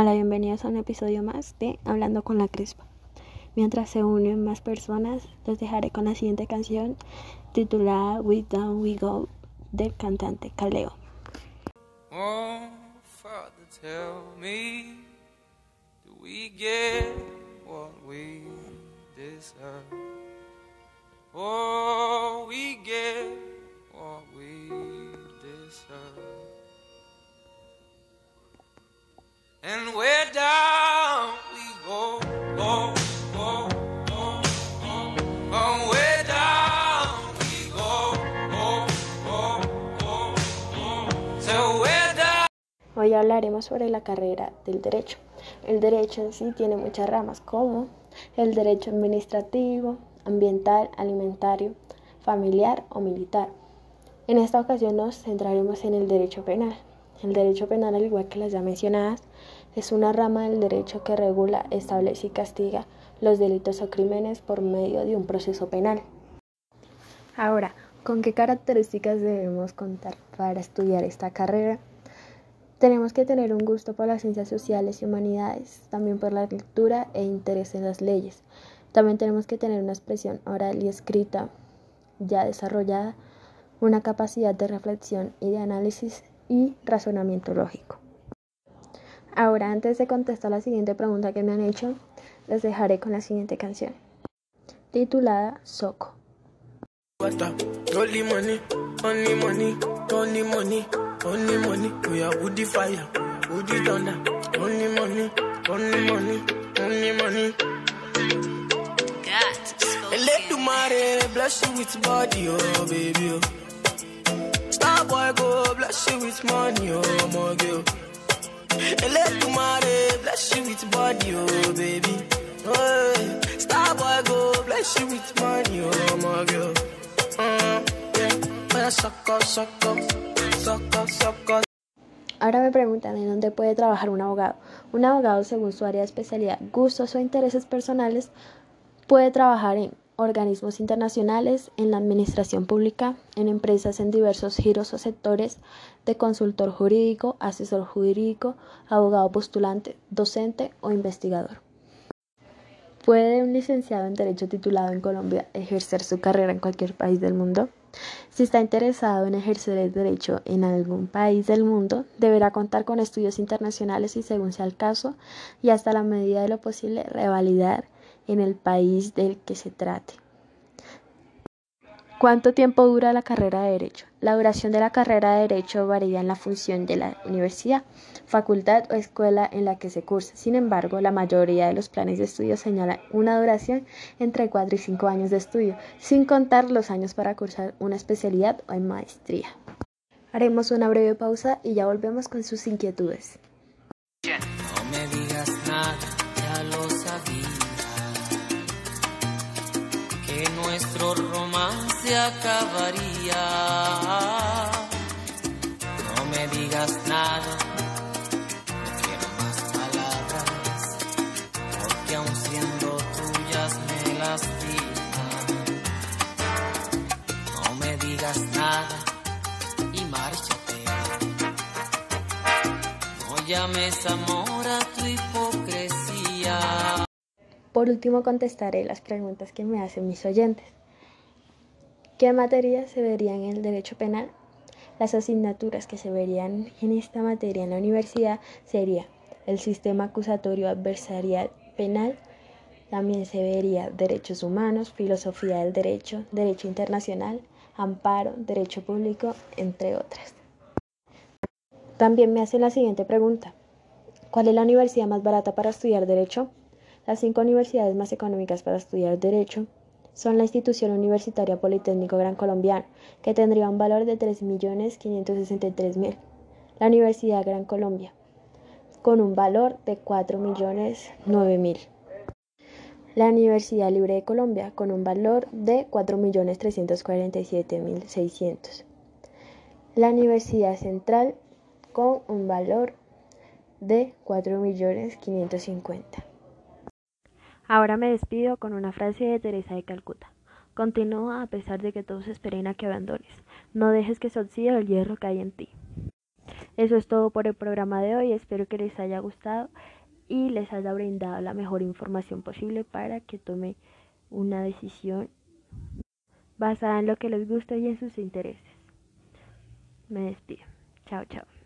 Hola, bienvenidos a un episodio más de Hablando con la Crespa. Mientras se unen más personas, los dejaré con la siguiente canción titulada We Down We Go del cantante Caleo. Oh, Father, tell me, do we get what we deserve? Oh, Hoy hablaremos sobre la carrera del derecho. El derecho en sí tiene muchas ramas como el derecho administrativo, ambiental, alimentario, familiar o militar. En esta ocasión nos centraremos en el derecho penal. El derecho penal, al igual que las ya mencionadas, es una rama del derecho que regula, establece y castiga los delitos o crímenes por medio de un proceso penal. Ahora, ¿con qué características debemos contar para estudiar esta carrera? Tenemos que tener un gusto por las ciencias sociales y humanidades, también por la lectura e interés en las leyes. También tenemos que tener una expresión oral y escrita ya desarrollada, una capacidad de reflexión y de análisis y razonamiento lógico. Ahora, antes de contestar la siguiente pregunta que me han hecho, les dejaré con la siguiente canción, titulada Soco. Water, only money, only money, only money, only money. We are woody fire, woody thunder. Only money, only money, only money. Eledumare bless you with body, oh baby, oh. Go bless you with money, oh my girl. Eledumare bless you with body, oh baby. Oh, Star boy go bless you with money, oh my girl. Mm, yeah. When I suck up, suck up, suck up, suck up. Ahora me preguntan en dónde puede trabajar un abogado. Un abogado, según su área de especialidad, gustos o intereses personales, puede trabajar en organismos internacionales, en la administración pública, en empresas en diversos giros o sectores, de consultor jurídico, asesor jurídico, abogado postulante, docente o investigador. ¿Puede un licenciado en Derecho titulado en Colombia ejercer su carrera en cualquier país del mundo? Si está interesado en ejercer el derecho en algún país del mundo, deberá contar con estudios internacionales y, según sea el caso, y hasta la medida de lo posible, revalidar en el país del que se trate. ¿Cuánto tiempo dura la carrera de Derecho? La duración de la carrera de Derecho varía en la función de la universidad, facultad o escuela en la que se cursa. Sin embargo, la mayoría de los planes de estudio señalan una duración entre 4 y 5 años de estudio, sin contar los años para cursar una especialidad o en maestría. Haremos una breve pausa y ya volvemos con sus inquietudes. Nuestro romance acabaría. No me digas nada, no quiero más palabras. Porque aun siendo tuyas me lastiman. No me digas nada y márchate. No llames amor a tu hipocresía. Por último, contestaré las preguntas que me hacen mis oyentes. ¿Qué materias se verían en el derecho penal? Las asignaturas que se verían en esta materia en la universidad sería el sistema acusatorio adversarial penal, también se vería derechos humanos, filosofía del derecho, derecho internacional, amparo, derecho público, entre otras. También me hacen la siguiente pregunta. ¿Cuál es la universidad más barata para estudiar derecho? Las cinco universidades más económicas para estudiar derecho son la Institución Universitaria Politécnico Gran Colombiano, que tendría un valor de 3.563.000. La Universidad Gran Colombia, con un valor de 4.009.000. La Universidad Libre de Colombia, con un valor de 4.347.600. La Universidad Central, con un valor de 4.550.000. Ahora me despido con una frase de Teresa de Calcuta. Continúa a pesar de que todos esperen a que abandones. No dejes que se oxide el hierro que hay en ti. Eso es todo por el programa de hoy. Espero que les haya gustado y les haya brindado la mejor información posible para que tome una decisión basada en lo que les gusta y en sus intereses. Me despido. Chao, chao.